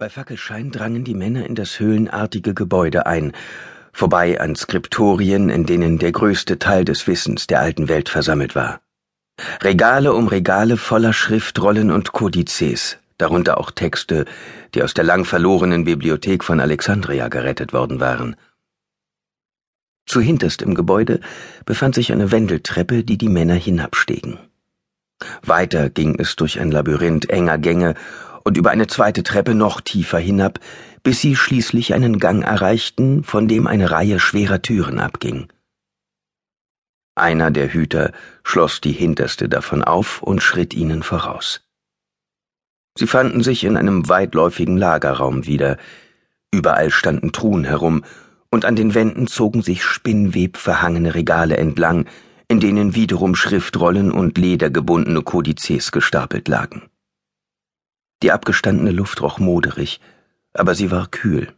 Bei Fackelschein drangen die Männer in das höhlenartige Gebäude ein, vorbei an Skriptorien, in denen der größte Teil des Wissens der alten Welt versammelt war. Regale um Regale voller Schriftrollen und Kodizes, darunter auch Texte, die aus der lang verlorenen Bibliothek von Alexandria gerettet worden waren. Zuhinterst im Gebäude befand sich eine Wendeltreppe, die die Männer hinabstiegen. Weiter ging es durch ein Labyrinth enger Gänge und über eine zweite Treppe noch tiefer hinab, bis sie schließlich einen Gang erreichten, von dem eine Reihe schwerer Türen abging. Einer der Hüter schloss die hinterste davon auf und schritt ihnen voraus. Sie fanden sich in einem weitläufigen Lagerraum wieder, überall standen Truhen herum, und an den Wänden zogen sich spinnwebverhangene Regale entlang, in denen wiederum Schriftrollen und ledergebundene Kodizes gestapelt lagen. Die abgestandene Luft roch moderig, aber sie war kühl.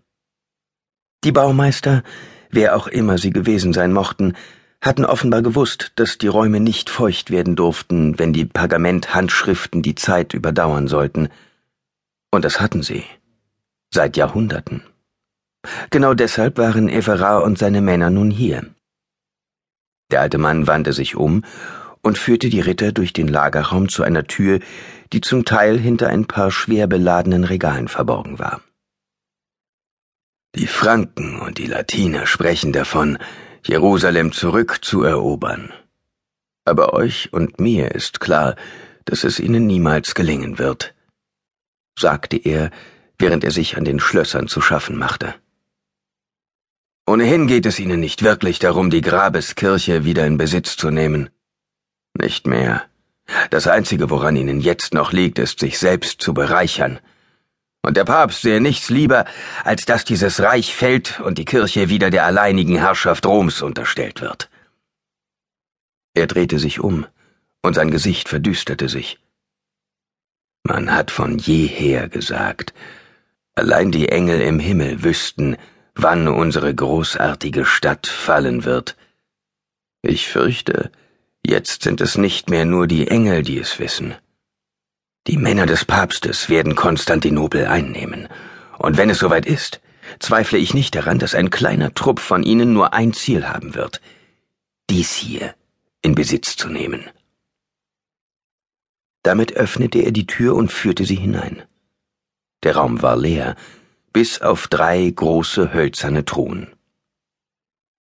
Die Baumeister, wer auch immer sie gewesen sein mochten, hatten offenbar gewusst, dass die Räume nicht feucht werden durften, wenn die Pergamenthandschriften die Zeit überdauern sollten. Und das hatten sie. Seit Jahrhunderten. Genau deshalb waren Everard und seine Männer nun hier. Der alte Mann wandte sich um und führte die Ritter durch den Lagerraum zu einer Tür, die zum Teil hinter ein paar schwer beladenen Regalen verborgen war. Die Franken und die Latiner sprechen davon, Jerusalem zurückzuerobern. Aber euch und mir ist klar, dass es ihnen niemals gelingen wird, sagte er, während er sich an den Schlössern zu schaffen machte. Ohnehin geht es ihnen nicht wirklich darum, die Grabeskirche wieder in Besitz zu nehmen. Nicht mehr. Das Einzige, woran ihnen jetzt noch liegt, ist, sich selbst zu bereichern. Und der Papst sähe nichts lieber, als dass dieses Reich fällt und die Kirche wieder der alleinigen Herrschaft Roms unterstellt wird. Er drehte sich um, und sein Gesicht verdüsterte sich. Man hat von jeher gesagt, allein die Engel im Himmel wüssten, wann unsere großartige Stadt fallen wird. Ich fürchte, Jetzt sind es nicht mehr nur die Engel, die es wissen. Die Männer des Papstes werden Konstantinopel einnehmen, und wenn es soweit ist, zweifle ich nicht daran, dass ein kleiner Trupp von ihnen nur ein Ziel haben wird, dies hier in Besitz zu nehmen. Damit öffnete er die Tür und führte sie hinein. Der Raum war leer, bis auf drei große hölzerne Truhen.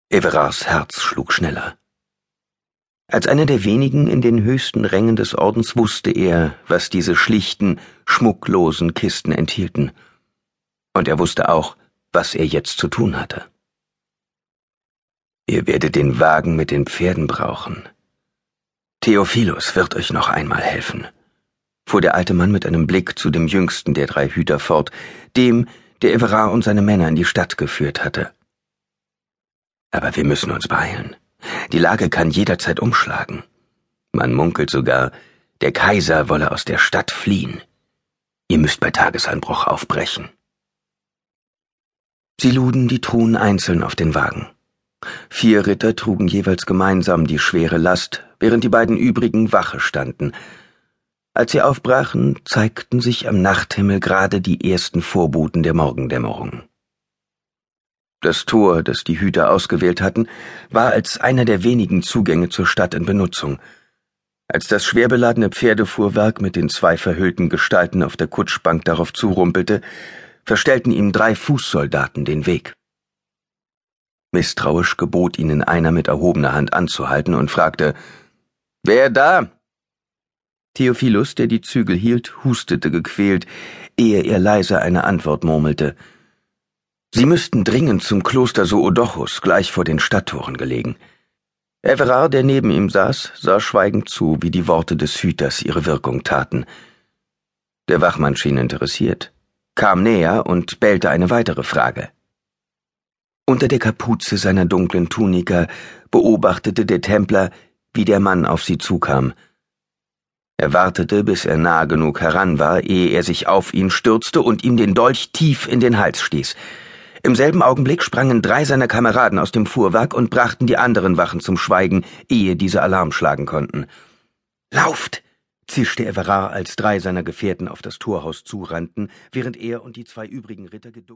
Everards Herz schlug schneller. Als einer der wenigen in den höchsten Rängen des Ordens wusste er, was diese schlichten, schmucklosen Kisten enthielten. Und er wusste auch, was er jetzt zu tun hatte. Ihr werdet den Wagen mit den Pferden brauchen. Theophilus wird euch noch einmal helfen, fuhr der alte Mann mit einem Blick zu dem jüngsten der drei Hüter fort, dem, der Everard und seine Männer in die Stadt geführt hatte. Aber wir müssen uns beeilen. Die Lage kann jederzeit umschlagen. Man munkelt sogar, der Kaiser wolle aus der Stadt fliehen. Ihr müsst bei Tagesanbruch aufbrechen. Sie luden die Truhen einzeln auf den Wagen. Vier Ritter trugen jeweils gemeinsam die schwere Last, während die beiden übrigen Wache standen. Als sie aufbrachen, zeigten sich am Nachthimmel gerade die ersten Vorboten der Morgendämmerung. Das Tor, das die Hüter ausgewählt hatten, war als einer der wenigen Zugänge zur Stadt in Benutzung. Als das schwer beladene Pferdefuhrwerk mit den zwei verhüllten Gestalten auf der Kutschbank darauf zurumpelte, verstellten ihm drei Fußsoldaten den Weg. Misstrauisch gebot ihnen einer mit erhobener Hand anzuhalten und fragte Wer da? Theophilus, der die Zügel hielt, hustete gequält, ehe er leise eine Antwort murmelte. Sie müssten dringend zum Kloster Soodochus, gleich vor den Stadttoren gelegen. Everard, der neben ihm saß, sah schweigend zu, wie die Worte des Hüters ihre Wirkung taten. Der Wachmann schien interessiert, kam näher und bellte eine weitere Frage. Unter der Kapuze seiner dunklen Tunika beobachtete der Templer, wie der Mann auf sie zukam. Er wartete, bis er nah genug heran war, ehe er sich auf ihn stürzte und ihm den Dolch tief in den Hals stieß. Im selben Augenblick sprangen drei seiner Kameraden aus dem Fuhrwerk und brachten die anderen Wachen zum Schweigen, ehe diese Alarm schlagen konnten. Lauft! zischte Everard, als drei seiner Gefährten auf das Torhaus zurannten, während er und die zwei übrigen Ritter geduckt